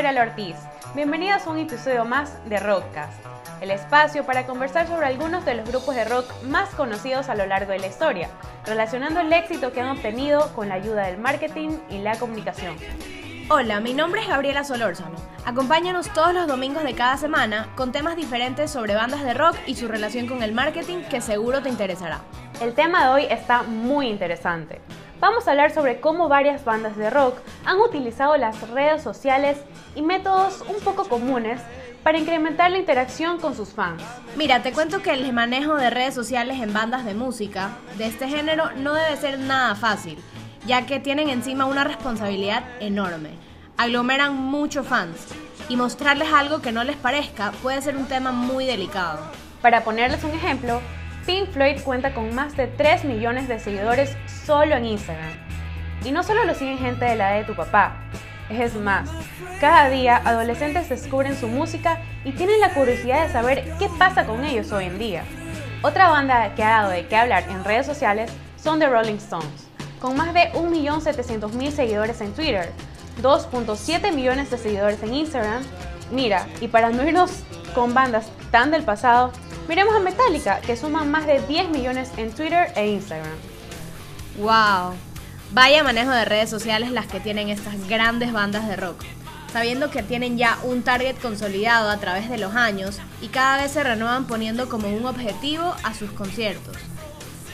Ortiz. Bienvenidos a un episodio más de Rockcast, el espacio para conversar sobre algunos de los grupos de rock más conocidos a lo largo de la historia, relacionando el éxito que han obtenido con la ayuda del marketing y la comunicación. Hola, mi nombre es Gabriela Solórzano. Acompáñanos todos los domingos de cada semana con temas diferentes sobre bandas de rock y su relación con el marketing que seguro te interesará. El tema de hoy está muy interesante vamos a hablar sobre cómo varias bandas de rock han utilizado las redes sociales y métodos un poco comunes para incrementar la interacción con sus fans. Mira, te cuento que el manejo de redes sociales en bandas de música de este género no debe ser nada fácil, ya que tienen encima una responsabilidad enorme. Aglomeran muchos fans y mostrarles algo que no les parezca puede ser un tema muy delicado. Para ponerles un ejemplo, Pink Floyd cuenta con más de 3 millones de seguidores solo en Instagram. Y no solo lo siguen gente de la edad de tu papá, es más, cada día adolescentes descubren su música y tienen la curiosidad de saber qué pasa con ellos hoy en día. Otra banda que ha dado de qué hablar en redes sociales son The Rolling Stones, con más de 1.700.000 seguidores en Twitter, 2.7 millones de seguidores en Instagram. Mira, y para no irnos con bandas tan del pasado, miremos a Metallica, que suman más de 10 millones en Twitter e Instagram. ¡Wow! Vaya manejo de redes sociales las que tienen estas grandes bandas de rock, sabiendo que tienen ya un target consolidado a través de los años y cada vez se renuevan poniendo como un objetivo a sus conciertos.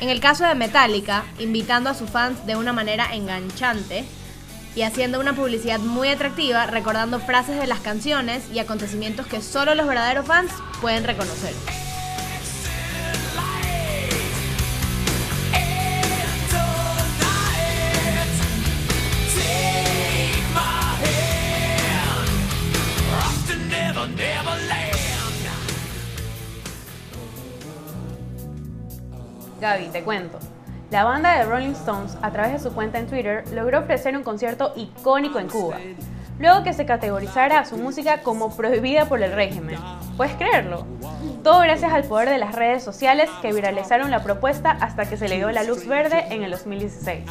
En el caso de Metallica, invitando a sus fans de una manera enganchante y haciendo una publicidad muy atractiva, recordando frases de las canciones y acontecimientos que solo los verdaderos fans pueden reconocer. Gaby, te cuento. La banda de Rolling Stones, a través de su cuenta en Twitter, logró ofrecer un concierto icónico en Cuba, luego que se categorizara su música como prohibida por el régimen. ¿Puedes creerlo? Todo gracias al poder de las redes sociales que viralizaron la propuesta hasta que se le dio la luz verde en el 2016.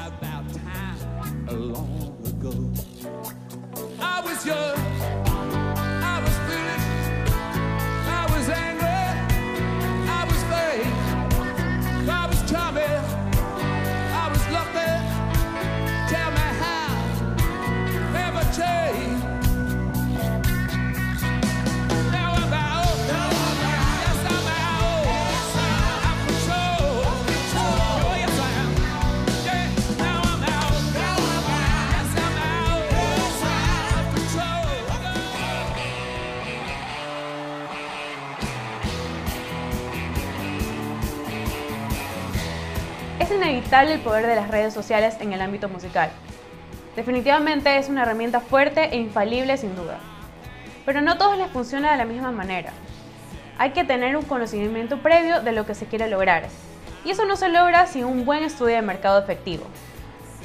Es inevitable el poder de las redes sociales en el ámbito musical. Definitivamente es una herramienta fuerte e infalible sin duda. Pero no todos les funciona de la misma manera. Hay que tener un conocimiento previo de lo que se quiere lograr. Y eso no se logra sin un buen estudio de mercado efectivo.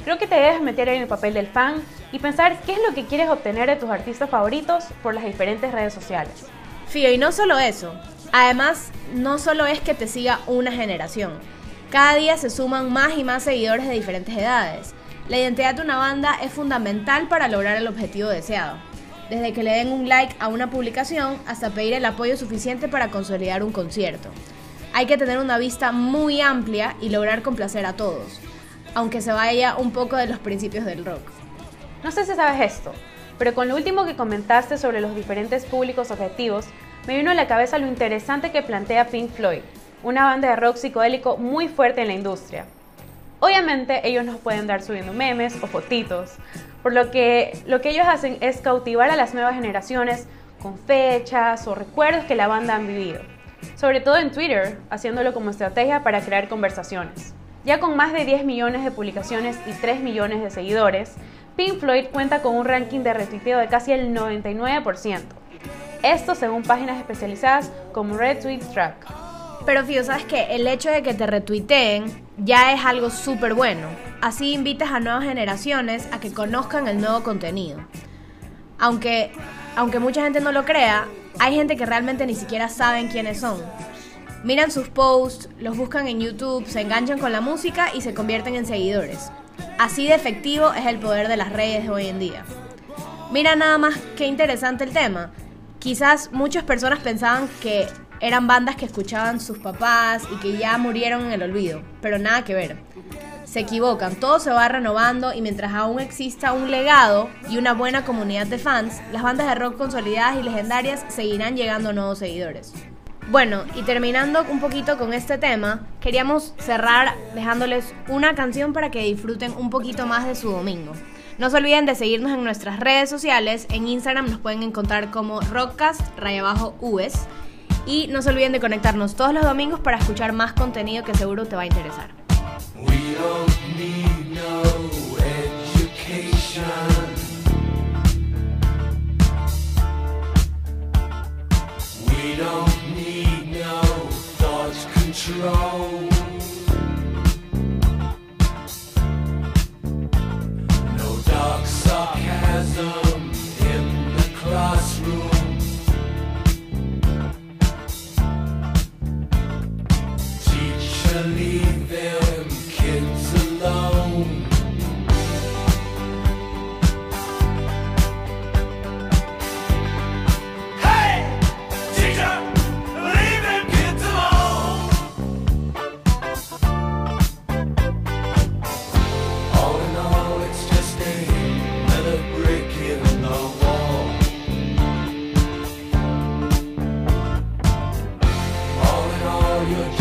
Creo que te debes meter en el papel del fan y pensar qué es lo que quieres obtener de tus artistas favoritos por las diferentes redes sociales. Fío, y no solo eso. Además, no solo es que te siga una generación, cada día se suman más y más seguidores de diferentes edades. La identidad de una banda es fundamental para lograr el objetivo deseado. Desde que le den un like a una publicación hasta pedir el apoyo suficiente para consolidar un concierto. Hay que tener una vista muy amplia y lograr complacer a todos, aunque se vaya un poco de los principios del rock. No sé si sabes esto, pero con lo último que comentaste sobre los diferentes públicos objetivos, me vino a la cabeza lo interesante que plantea Pink Floyd una banda de rock psicodélico muy fuerte en la industria. Obviamente ellos nos pueden dar subiendo memes o fotitos, por lo que lo que ellos hacen es cautivar a las nuevas generaciones con fechas o recuerdos que la banda han vivido, sobre todo en Twitter, haciéndolo como estrategia para crear conversaciones. Ya con más de 10 millones de publicaciones y 3 millones de seguidores, Pink Floyd cuenta con un ranking de retuiteo de casi el 99%. Esto según páginas especializadas como Retweet Track. Pero Fío, sabes que el hecho de que te retuiteen ya es algo súper bueno. Así invitas a nuevas generaciones a que conozcan el nuevo contenido. Aunque, aunque mucha gente no lo crea, hay gente que realmente ni siquiera saben quiénes son. Miran sus posts, los buscan en YouTube, se enganchan con la música y se convierten en seguidores. Así de efectivo es el poder de las redes hoy en día. Mira nada más qué interesante el tema. Quizás muchas personas pensaban que eran bandas que escuchaban sus papás y que ya murieron en el olvido, pero nada que ver. Se equivocan, todo se va renovando y mientras aún exista un legado y una buena comunidad de fans, las bandas de rock consolidadas y legendarias seguirán llegando nuevos seguidores. Bueno, y terminando un poquito con este tema, queríamos cerrar dejándoles una canción para que disfruten un poquito más de su domingo. No se olviden de seguirnos en nuestras redes sociales. En Instagram nos pueden encontrar como Rockcast rayabajo US. Y no se olviden de conectarnos todos los domingos para escuchar más contenido que seguro te va a interesar. your